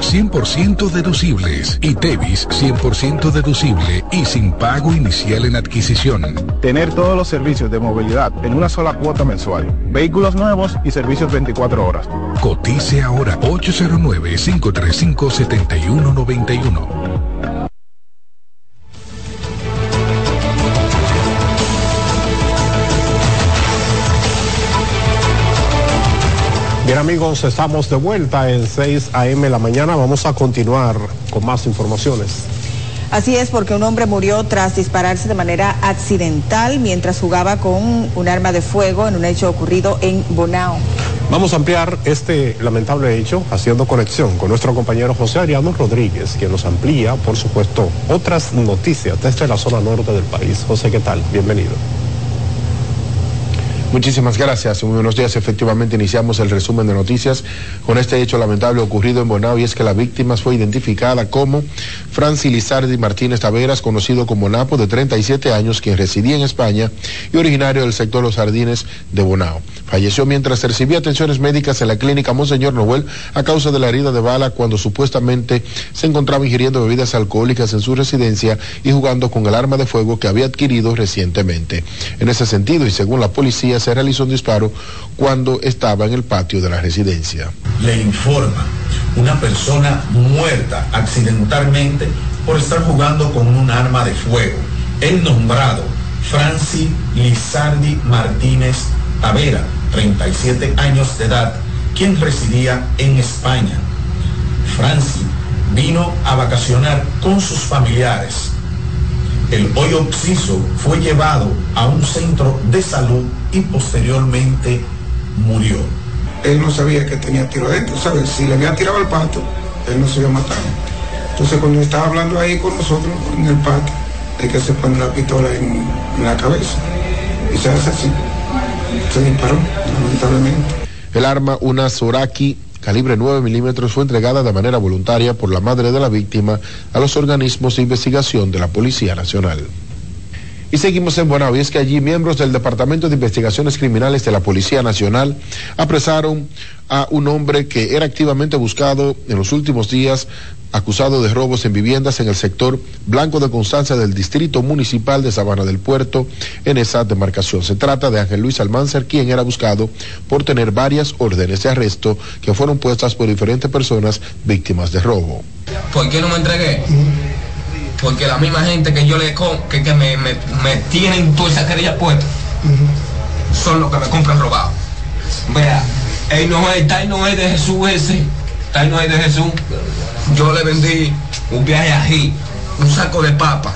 100% deducibles y TEVIS 100% deducible y sin pago inicial en adquisición. Tener todos los servicios de movilidad en una sola cuota mensual. Vehículos nuevos y servicios 24 horas. Cotice ahora 809-535-7191. Bien amigos, estamos de vuelta en 6 a.m. la mañana. Vamos a continuar con más informaciones. Así es, porque un hombre murió tras dispararse de manera accidental mientras jugaba con un arma de fuego en un hecho ocurrido en Bonao. Vamos a ampliar este lamentable hecho haciendo conexión con nuestro compañero José Ariano Rodríguez, quien nos amplía, por supuesto, otras noticias desde la zona norte del país. José, ¿qué tal? Bienvenido. Muchísimas gracias. Muy buenos días. Efectivamente, iniciamos el resumen de noticias con este hecho lamentable ocurrido en Bonao y es que la víctima fue identificada como Francis Lizardi Martínez Taveras, conocido como Napo, de 37 años, quien residía en España y originario del sector Los Jardines de Bonao. Falleció mientras recibía atenciones médicas en la clínica Monseñor Noel a causa de la herida de bala cuando supuestamente se encontraba ingiriendo bebidas alcohólicas en su residencia y jugando con el arma de fuego que había adquirido recientemente. En ese sentido, y según la policía, se realizó un disparo cuando estaba en el patio de la residencia. Le informa una persona muerta accidentalmente por estar jugando con un arma de fuego. El nombrado Francis Lizardi Martínez Tavera, 37 años de edad, quien residía en España. Francis vino a vacacionar con sus familiares. El hoy occiso fue llevado a un centro de salud y posteriormente murió. Él no sabía que tenía tiro adentro, ¿sabes? Si le había tirado al pato, él no se había matado. Entonces cuando estaba hablando ahí con nosotros en el patio, es que se pone la pistola en, en la cabeza y se hace así. Se disparó, lamentablemente. El arma, una Soraki calibre 9 milímetros, fue entregada de manera voluntaria por la madre de la víctima a los organismos de investigación de la Policía Nacional. Y seguimos en Bonao, y es que allí miembros del Departamento de Investigaciones Criminales de la Policía Nacional apresaron a un hombre que era activamente buscado en los últimos días acusado de robos en viviendas en el sector Blanco de Constancia del Distrito Municipal de Sabana del Puerto en esa demarcación. Se trata de Ángel Luis Almanzar, quien era buscado por tener varias órdenes de arresto que fueron puestas por diferentes personas víctimas de robo. ¿Por qué no me entregué? Porque la misma gente que yo le que, que me, me, me, tienen toda esa querella puesta son los que me compran robado. Vea, él no es, tal no es de Jesús ese, tal no es de Jesús. Yo le vendí un viaje ají, un saco de papa,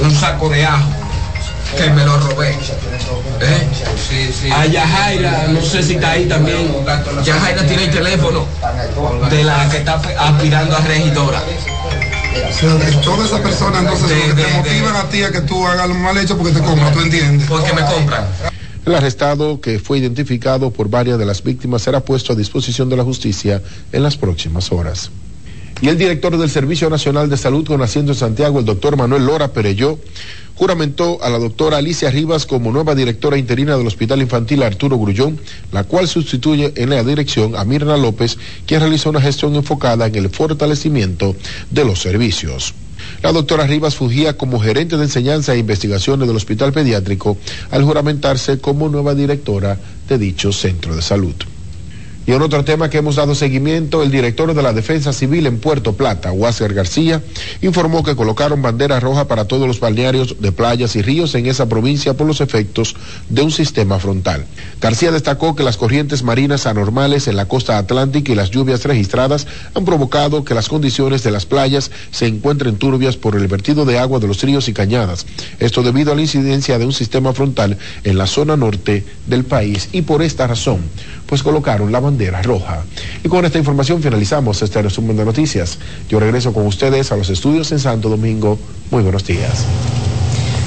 un saco de ajo, que me lo robé. ¿Eh? A Yajaira, no sé si está ahí también. Yajaira tiene el teléfono de la que está aspirando a regidora. Todas esas personas entonces de, de, te motivan a ti a que tú hagas lo mal hecho porque te compran, ¿tú entiendes? Porque me compran. El arrestado, que fue identificado por varias de las víctimas, será puesto a disposición de la justicia en las próximas horas. Y el director del Servicio Nacional de Salud con asiento en Santiago, el doctor Manuel Lora Pereyó, juramentó a la doctora Alicia Rivas como nueva directora interina del Hospital Infantil Arturo Grullón, la cual sustituye en la dirección a Mirna López, quien realizó una gestión enfocada en el fortalecimiento de los servicios. La doctora Rivas fungía como gerente de enseñanza e investigaciones del Hospital Pediátrico al juramentarse como nueva directora de dicho centro de salud. Y en otro tema que hemos dado seguimiento, el director de la Defensa Civil en Puerto Plata, Huáscar García, informó que colocaron bandera roja para todos los balnearios de playas y ríos en esa provincia por los efectos de un sistema frontal. García destacó que las corrientes marinas anormales en la costa atlántica y las lluvias registradas han provocado que las condiciones de las playas se encuentren turbias por el vertido de agua de los ríos y cañadas. Esto debido a la incidencia de un sistema frontal en la zona norte del país y por esta razón, pues colocaron la bandera roja. Y con esta información finalizamos este resumen de noticias. Yo regreso con ustedes a los estudios en Santo Domingo. Muy buenos días.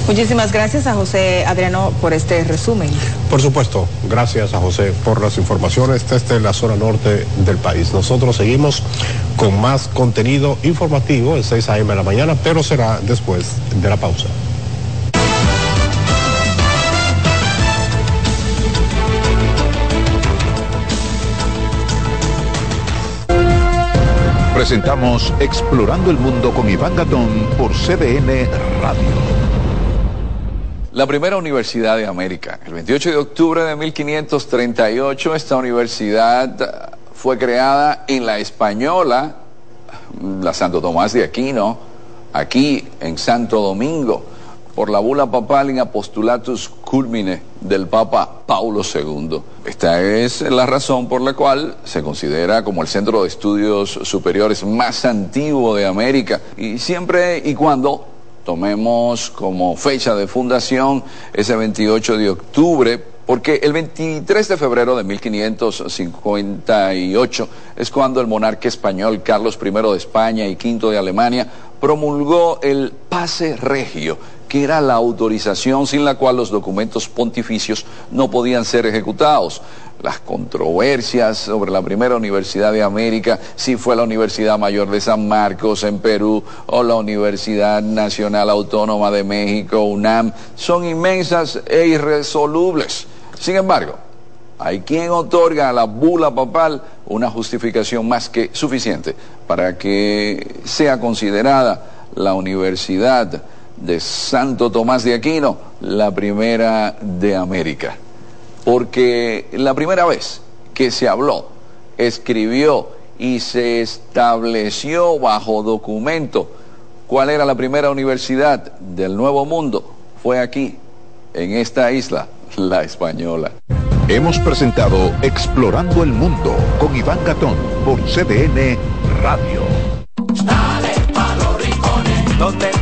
Muchísimas gracias a José Adriano por este resumen. Por supuesto, gracias a José por las informaciones desde la zona norte del país. Nosotros seguimos con más contenido informativo en 6 a.m. de la mañana, pero será después de la pausa. Presentamos Explorando el Mundo con Iván Gatón por CDN Radio. La primera universidad de América. El 28 de octubre de 1538 esta universidad fue creada en la Española, la Santo Tomás de Aquino, aquí en Santo Domingo, por la bula papal in apostulatus culmine del Papa Paulo II. Esta es la razón por la cual se considera como el centro de estudios superiores más antiguo de América y siempre y cuando tomemos como fecha de fundación ese 28 de octubre, porque el 23 de febrero de 1558 es cuando el monarca español Carlos I de España y V de Alemania promulgó el pase regio, que era la autorización sin la cual los documentos pontificios no podían ser ejecutados. Las controversias sobre la primera universidad de América, si fue la Universidad Mayor de San Marcos en Perú o la Universidad Nacional Autónoma de México, UNAM, son inmensas e irresolubles. Sin embargo, hay quien otorga a la bula papal una justificación más que suficiente para que sea considerada la universidad de Santo Tomás de Aquino, la primera de América. Porque la primera vez que se habló, escribió y se estableció bajo documento cuál era la primera universidad del Nuevo Mundo fue aquí, en esta isla, la española. Hemos presentado Explorando el Mundo con Iván Gatón por CDN Radio. Dale pa los rincones, donde te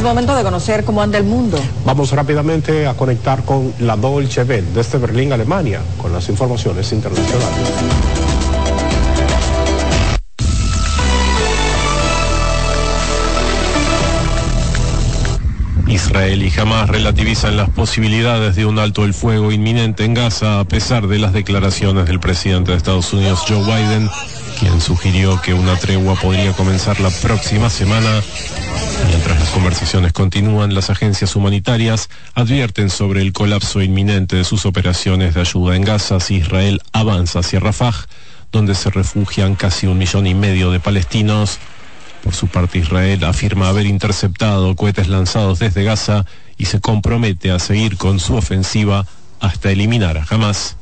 Es momento de conocer cómo anda el mundo. Vamos rápidamente a conectar con la Dolce Welle desde Berlín, Alemania, con las informaciones internacionales. Israel y Hamas relativizan las posibilidades de un alto el fuego inminente en Gaza a pesar de las declaraciones del presidente de Estados Unidos Joe Biden, quien sugirió que una tregua podría comenzar la próxima semana. Mientras las conversaciones continúan, las agencias humanitarias advierten sobre el colapso inminente de sus operaciones de ayuda en Gaza si Israel avanza hacia Rafah, donde se refugian casi un millón y medio de palestinos. Por su parte, Israel afirma haber interceptado cohetes lanzados desde Gaza y se compromete a seguir con su ofensiva hasta eliminar a Hamas.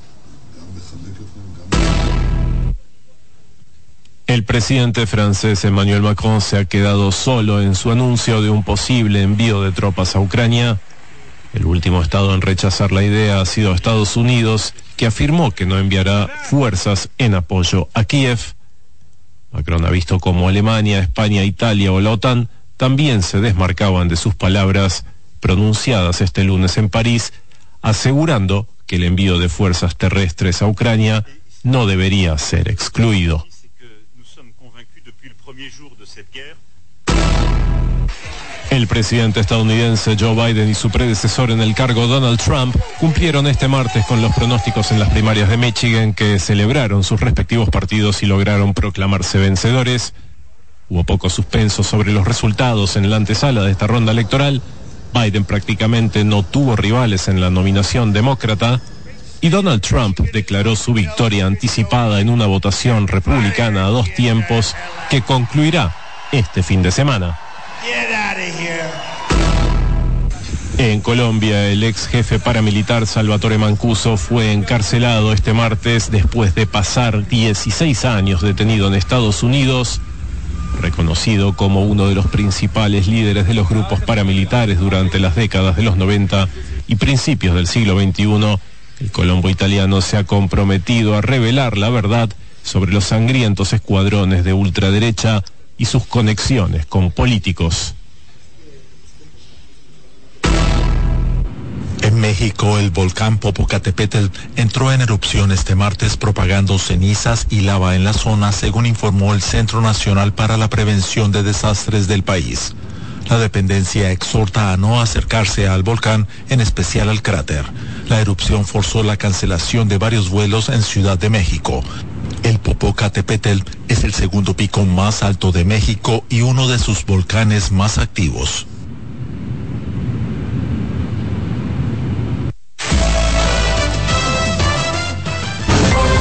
El presidente francés Emmanuel Macron se ha quedado solo en su anuncio de un posible envío de tropas a Ucrania. El último estado en rechazar la idea ha sido Estados Unidos, que afirmó que no enviará fuerzas en apoyo a Kiev. Macron ha visto cómo Alemania, España, Italia o la OTAN también se desmarcaban de sus palabras pronunciadas este lunes en París, asegurando que el envío de fuerzas terrestres a Ucrania no debería ser excluido. El presidente estadounidense Joe Biden y su predecesor en el cargo Donald Trump cumplieron este martes con los pronósticos en las primarias de Michigan que celebraron sus respectivos partidos y lograron proclamarse vencedores. Hubo poco suspenso sobre los resultados en la antesala de esta ronda electoral. Biden prácticamente no tuvo rivales en la nominación demócrata y Donald Trump declaró su victoria anticipada en una votación republicana a dos tiempos que concluirá este fin de semana. En Colombia, el ex jefe paramilitar Salvatore Mancuso fue encarcelado este martes después de pasar 16 años detenido en Estados Unidos. Reconocido como uno de los principales líderes de los grupos paramilitares durante las décadas de los 90 y principios del siglo XXI, el colombo italiano se ha comprometido a revelar la verdad sobre los sangrientos escuadrones de ultraderecha y sus conexiones con políticos. En México, el volcán Popocatépetl entró en erupción este martes propagando cenizas y lava en la zona, según informó el Centro Nacional para la Prevención de Desastres del país. La dependencia exhorta a no acercarse al volcán, en especial al cráter. La erupción forzó la cancelación de varios vuelos en Ciudad de México. El Popocatépetl es el segundo pico más alto de México y uno de sus volcanes más activos.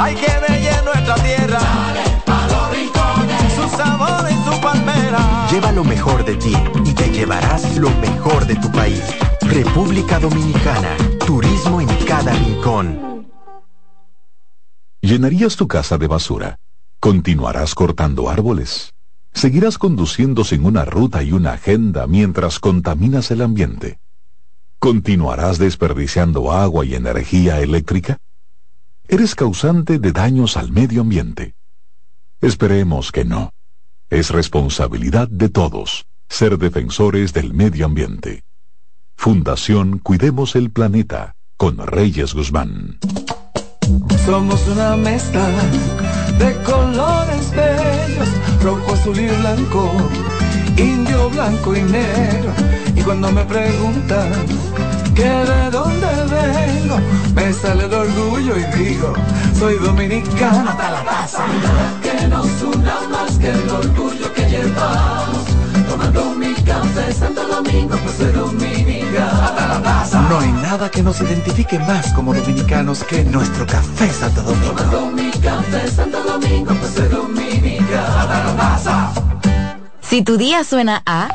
hay que bella nuestra tierra. Dale pa' los rincones, su sabor y su palmera. Lleva lo mejor de ti y te llevarás lo mejor de tu país. República Dominicana, turismo en cada rincón. ¿Llenarías tu casa de basura? ¿Continuarás cortando árboles? ¿Seguirás conduciendo sin una ruta y una agenda mientras contaminas el ambiente? ¿Continuarás desperdiciando agua y energía eléctrica? Eres causante de daños al medio ambiente. Esperemos que no. Es responsabilidad de todos ser defensores del medio ambiente. Fundación Cuidemos el Planeta con Reyes Guzmán. Somos una mezcla de colores bellos, rojo, azul y blanco, indio, blanco y negro. Y cuando me preguntan que de dónde vengo, me sale el orgullo y digo, soy dominicano hasta la taza. Que nos una más que el orgullo que llevamos, tomando mi café Santo Domingo, pues soy dominicano hasta la taza. No hay nada que nos identifique más como dominicanos que nuestro café Santo Domingo. Tomando mi café Santo Domingo, pues soy dominicano hasta la taza. Si tu día suena a...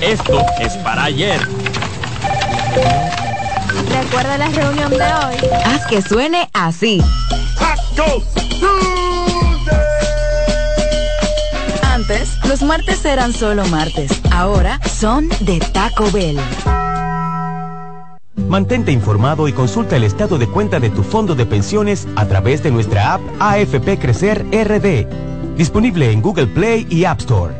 Esto es para ayer. Recuerda la reunión de hoy. Haz que suene así. Antes, los martes eran solo martes. Ahora son de Taco Bell. Mantente informado y consulta el estado de cuenta de tu fondo de pensiones a través de nuestra app AFP Crecer RD. Disponible en Google Play y App Store.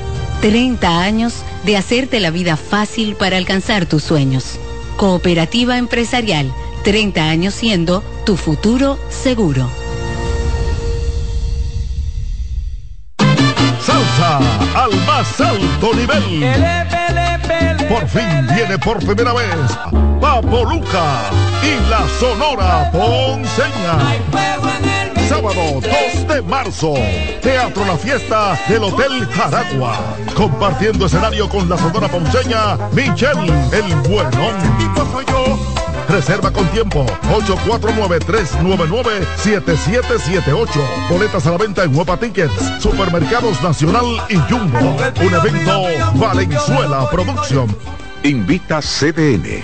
30 años de hacerte la vida fácil para alcanzar tus sueños. Cooperativa Empresarial, 30 años siendo tu futuro seguro. Salsa al más alto nivel. Por fin viene por primera vez Papo Luca y la Sonora Ponceña. Sábado 2 de marzo, Teatro La Fiesta del Hotel Jaragua. Compartiendo escenario con la Sonora Ponceña, Michelle El Bueno. Reserva con tiempo 849-399-7778. Boletas a la venta en Huepa Tickets, Supermercados Nacional y Jumbo. Un evento Valenzuela Producción. Invita CDN.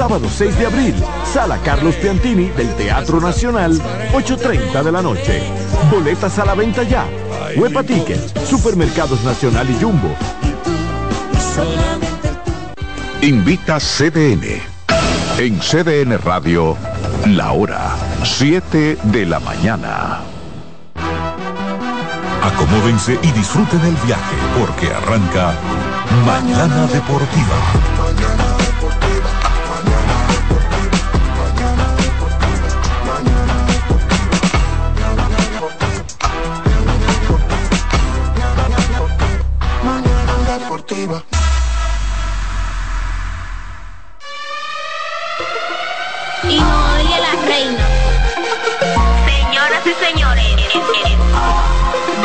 Sábado 6 de abril, Sala Carlos Piantini del Teatro Nacional, 8.30 de la noche. Boletas a la venta ya. Huepa Tickets, Supermercados Nacional y Jumbo. Invita CDN. En CDN Radio, la hora 7 de la mañana. Acomódense y disfruten el viaje porque arranca Mañana Deportiva.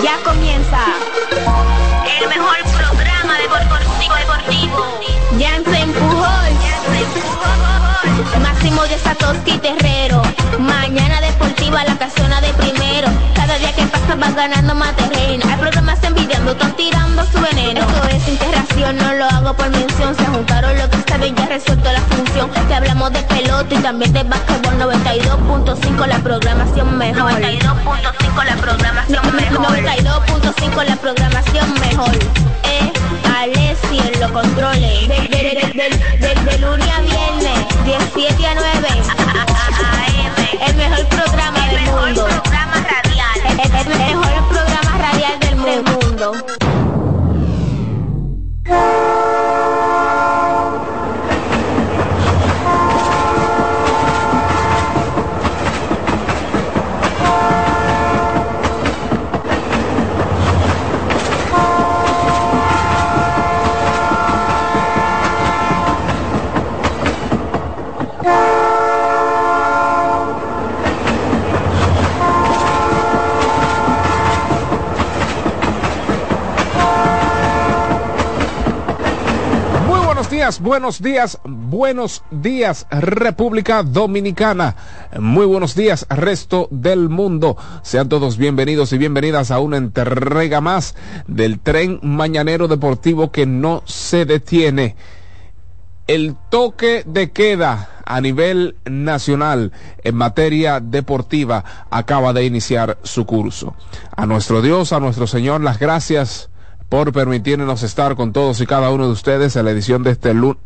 Ya comienza el mejor programa deportivo deportivo. Jansen Pujol, Máximo de Satoshi Terrero. Mañana deportiva la casona de primero. Cada día que pasa vas ganando más terreno. Hay programas envidiando, están tirando su veneno. Esto es interacción, no lo hago por mención. Se juntaron lo que ya resuelto la función. Te hablamos de pelota y también de básquetbol 92.5 la programación mejor. 92.5 la programación mejor. 92.5 la programación mejor. Eh, Alessi en los controles. De, de, de, de, de- de lunes a viernes, 17 a 9. Buenos días, buenos días, República Dominicana. Muy buenos días resto del mundo. Sean todos bienvenidos y bienvenidas a una entrega más del tren mañanero deportivo que no se detiene. El toque de queda a nivel nacional en materia deportiva acaba de iniciar su curso. A nuestro Dios, a nuestro Señor, las gracias por permitirnos estar con todos y cada uno de ustedes en la edición de este lunes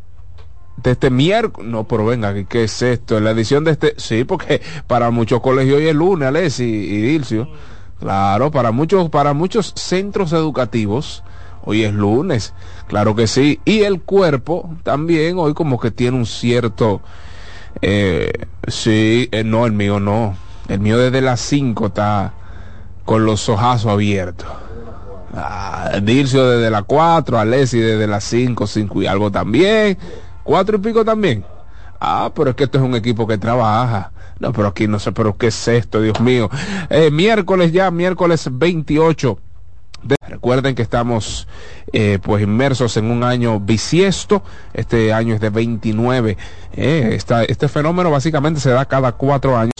de este miércoles, no, pero venga, ¿qué es esto? En la edición de este, sí, porque para muchos colegios hoy es lunes, Alessi y Dilcio. Claro, para muchos, para muchos centros educativos, hoy es lunes, claro que sí. Y el cuerpo también hoy como que tiene un cierto, eh, sí, eh, no, el mío no. El mío desde las 5 está con los ojazos abiertos. Ah, Dilcio desde las 4, Alessi desde las 5, 5 y algo también. Cuatro y pico también. Ah, pero es que esto es un equipo que trabaja. No, pero aquí no sé, pero qué es esto, Dios mío. Eh, miércoles ya, miércoles 28. recuerden que estamos eh, pues inmersos en un año bisiesto. Este año es de 29. Eh, este fenómeno básicamente se da cada cuatro años.